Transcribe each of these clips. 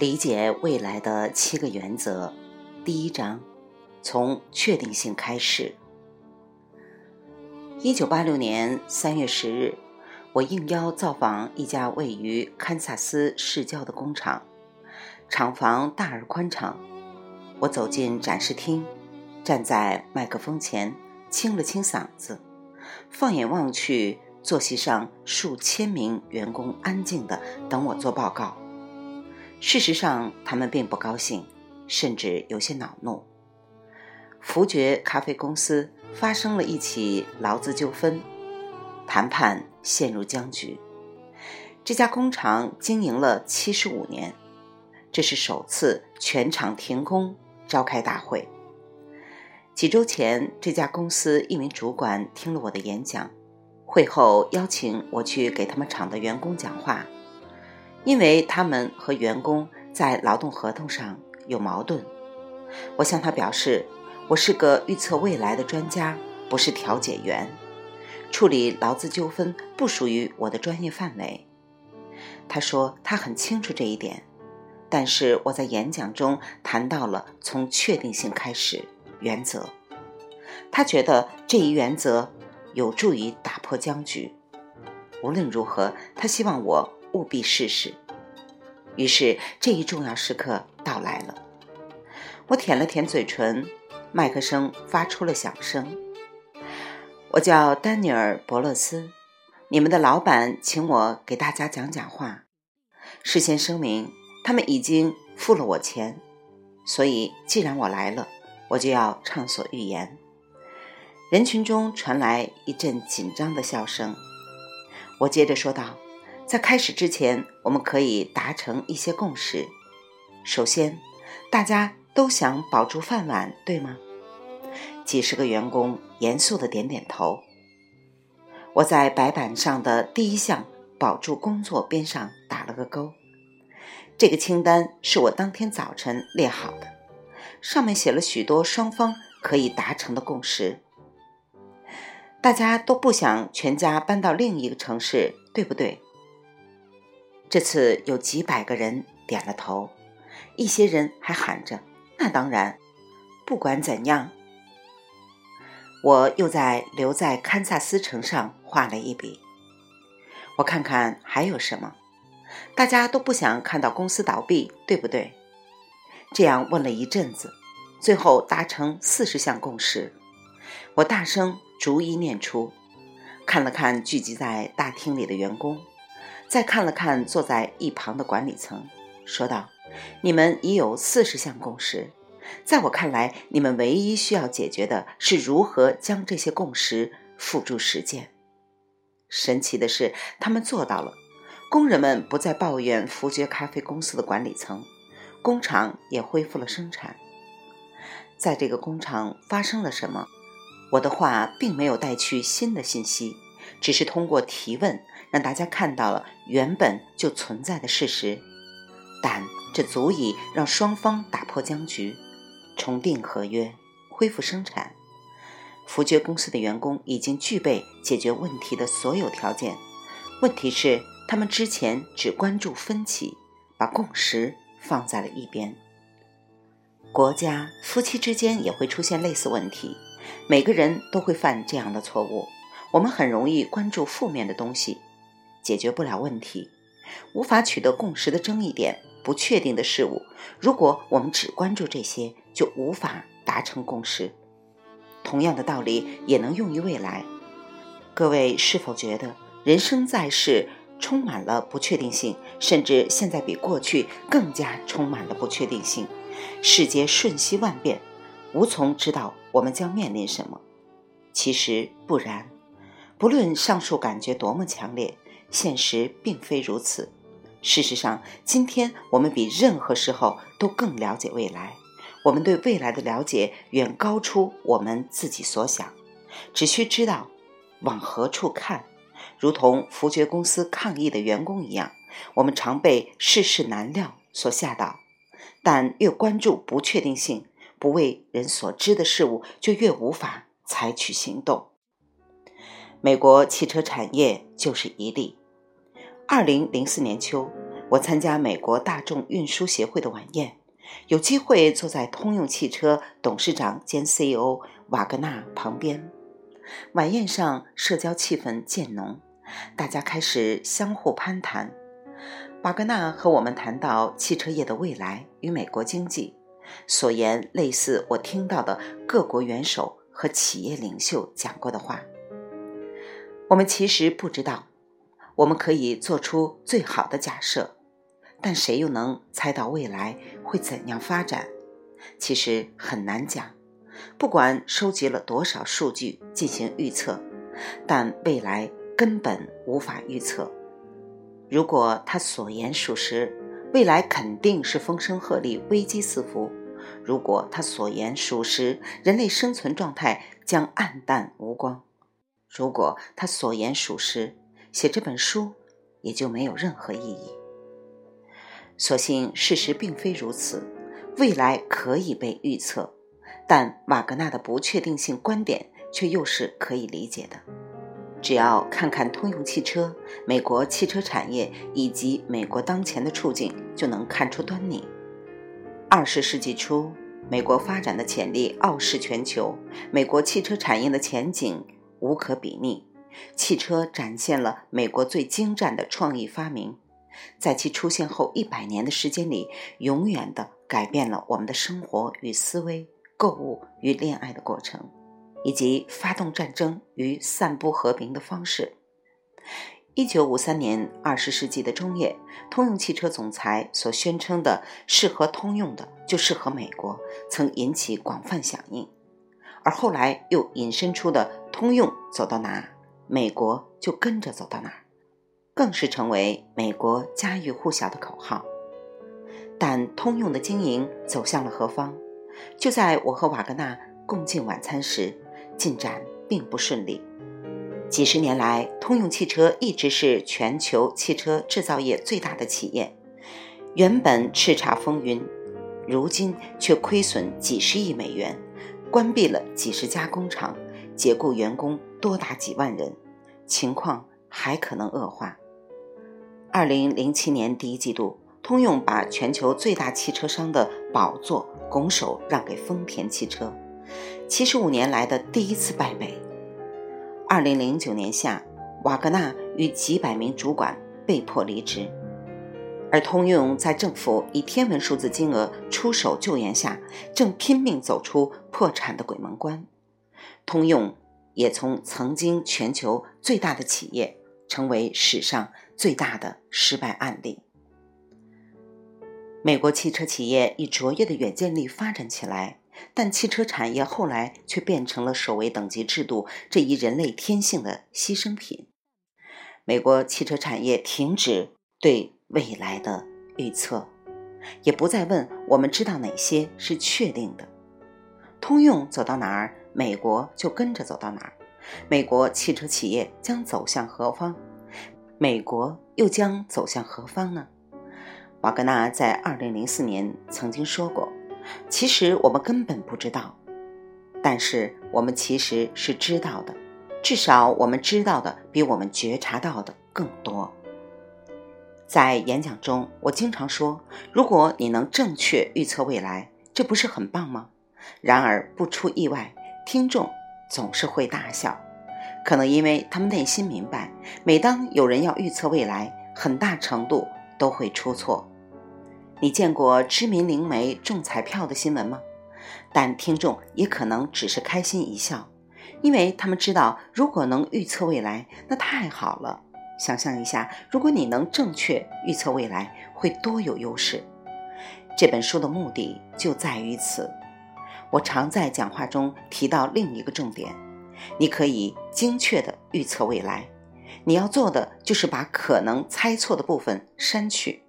理解未来的七个原则，第一章：从确定性开始。一九八六年三月十日，我应邀造访一家位于堪萨斯市郊的工厂，厂房大而宽敞。我走进展示厅，站在麦克风前，清了清嗓子，放眼望去，坐席上数千名员工安静地等我做报告。事实上，他们并不高兴，甚至有些恼怒。福爵咖啡公司发生了一起劳资纠纷，谈判陷入僵局。这家工厂经营了七十五年，这是首次全厂停工召开大会。几周前，这家公司一名主管听了我的演讲，会后邀请我去给他们厂的员工讲话。因为他们和员工在劳动合同上有矛盾，我向他表示，我是个预测未来的专家，不是调解员，处理劳资纠纷不属于我的专业范围。他说他很清楚这一点，但是我在演讲中谈到了从确定性开始原则，他觉得这一原则有助于打破僵局。无论如何，他希望我。务必试试。于是，这一重要时刻到来了。我舔了舔嘴唇，麦克声发出了响声。我叫丹尼尔·伯勒斯，你们的老板请我给大家讲讲话。事先声明，他们已经付了我钱，所以既然我来了，我就要畅所欲言。人群中传来一阵紧张的笑声。我接着说道。在开始之前，我们可以达成一些共识。首先，大家都想保住饭碗，对吗？几十个员工严肃地点点头。我在白板上的第一项“保住工作”边上打了个勾。这个清单是我当天早晨列好的，上面写了许多双方可以达成的共识。大家都不想全家搬到另一个城市，对不对？这次有几百个人点了头，一些人还喊着：“那当然。”不管怎样，我又在留在堪萨斯城上画了一笔。我看看还有什么。大家都不想看到公司倒闭，对不对？这样问了一阵子，最后达成四十项共识。我大声逐一念出，看了看聚集在大厅里的员工。再看了看坐在一旁的管理层，说道：“你们已有四十项共识，在我看来，你们唯一需要解决的是如何将这些共识付诸实践。”神奇的是，他们做到了。工人们不再抱怨福爵咖啡公司的管理层，工厂也恢复了生产。在这个工厂发生了什么？我的话并没有带去新的信息。只是通过提问，让大家看到了原本就存在的事实，但这足以让双方打破僵局，重订合约，恢复生产。福爵公司的员工已经具备解决问题的所有条件，问题是他们之前只关注分歧，把共识放在了一边。国家、夫妻之间也会出现类似问题，每个人都会犯这样的错误。我们很容易关注负面的东西，解决不了问题，无法取得共识的争议点，不确定的事物。如果我们只关注这些，就无法达成共识。同样的道理也能用于未来。各位是否觉得人生在世充满了不确定性，甚至现在比过去更加充满了不确定性？世界瞬息万变，无从知道我们将面临什么。其实不然。不论上述感觉多么强烈，现实并非如此。事实上，今天我们比任何时候都更了解未来。我们对未来的了解远高出我们自己所想。只需知道往何处看，如同福爵公司抗议的员工一样，我们常被世事难料所吓倒。但越关注不确定性、不为人所知的事物，就越无法采取行动。美国汽车产业就是一例。二零零四年秋，我参加美国大众运输协会的晚宴，有机会坐在通用汽车董事长兼 CEO 瓦格纳旁边。晚宴上社交气氛渐浓，大家开始相互攀谈。瓦格纳和我们谈到汽车业的未来与美国经济，所言类似我听到的各国元首和企业领袖讲过的话。我们其实不知道，我们可以做出最好的假设，但谁又能猜到未来会怎样发展？其实很难讲。不管收集了多少数据进行预测，但未来根本无法预测。如果他所言属实，未来肯定是风声鹤唳、危机四伏；如果他所言属实，人类生存状态将黯淡无光。如果他所言属实，写这本书也就没有任何意义。所幸事实并非如此，未来可以被预测，但瓦格纳的不确定性观点却又是可以理解的。只要看看通用汽车、美国汽车产业以及美国当前的处境，就能看出端倪。二十世纪初，美国发展的潜力傲视全球，美国汽车产业的前景。无可比拟，汽车展现了美国最精湛的创意发明，在其出现后一百年的时间里，永远的改变了我们的生活与思维、购物与恋爱的过程，以及发动战争与散布和平的方式。一九五三年，二十世纪的中叶，通用汽车总裁所宣称的“适合通用的就适合美国”，曾引起广泛响应。而后来又引申出的“通用走到哪，美国就跟着走到哪儿”，更是成为美国家喻户晓的口号。但通用的经营走向了何方？就在我和瓦格纳共进晚餐时，进展并不顺利。几十年来，通用汽车一直是全球汽车制造业最大的企业，原本叱咤风云，如今却亏损几十亿美元。关闭了几十家工厂，解雇员工多达几万人，情况还可能恶化。二零零七年第一季度，通用把全球最大汽车商的宝座拱手让给丰田汽车，七十五年来的第一次败北。二零零九年夏，瓦格纳与几百名主管被迫离职。而通用在政府以天文数字金额出手救援下，正拼命走出破产的鬼门关。通用也从曾经全球最大的企业，成为史上最大的失败案例。美国汽车企业以卓越的远见力发展起来，但汽车产业后来却变成了首位等级制度这一人类天性的牺牲品。美国汽车产业停止对。未来的预测，也不再问我们知道哪些是确定的。通用走到哪儿，美国就跟着走到哪儿。美国汽车企业将走向何方？美国又将走向何方呢？瓦格纳在二零零四年曾经说过：“其实我们根本不知道，但是我们其实是知道的，至少我们知道的比我们觉察到的更多。”在演讲中，我经常说：“如果你能正确预测未来，这不是很棒吗？”然而不出意外，听众总是会大笑，可能因为他们内心明白，每当有人要预测未来，很大程度都会出错。你见过知名灵媒中彩票的新闻吗？但听众也可能只是开心一笑，因为他们知道，如果能预测未来，那太好了。想象一下，如果你能正确预测未来，会多有优势。这本书的目的就在于此。我常在讲话中提到另一个重点：你可以精确的预测未来，你要做的就是把可能猜错的部分删去。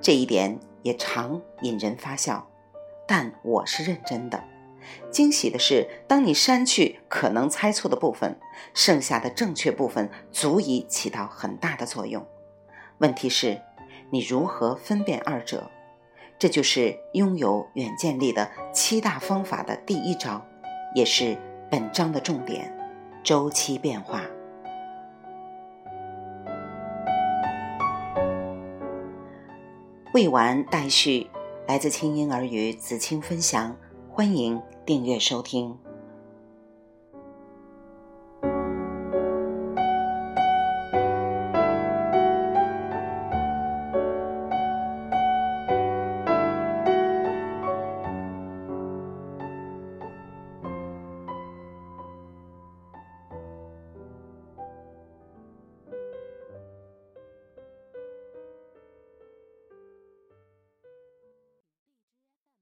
这一点也常引人发笑，但我是认真的。惊喜的是，当你删去可能猜错的部分，剩下的正确部分足以起到很大的作用。问题是，你如何分辨二者？这就是拥有远见力的七大方法的第一招，也是本章的重点：周期变化。未完待续，来自清婴儿与子清分享，欢迎订阅收听。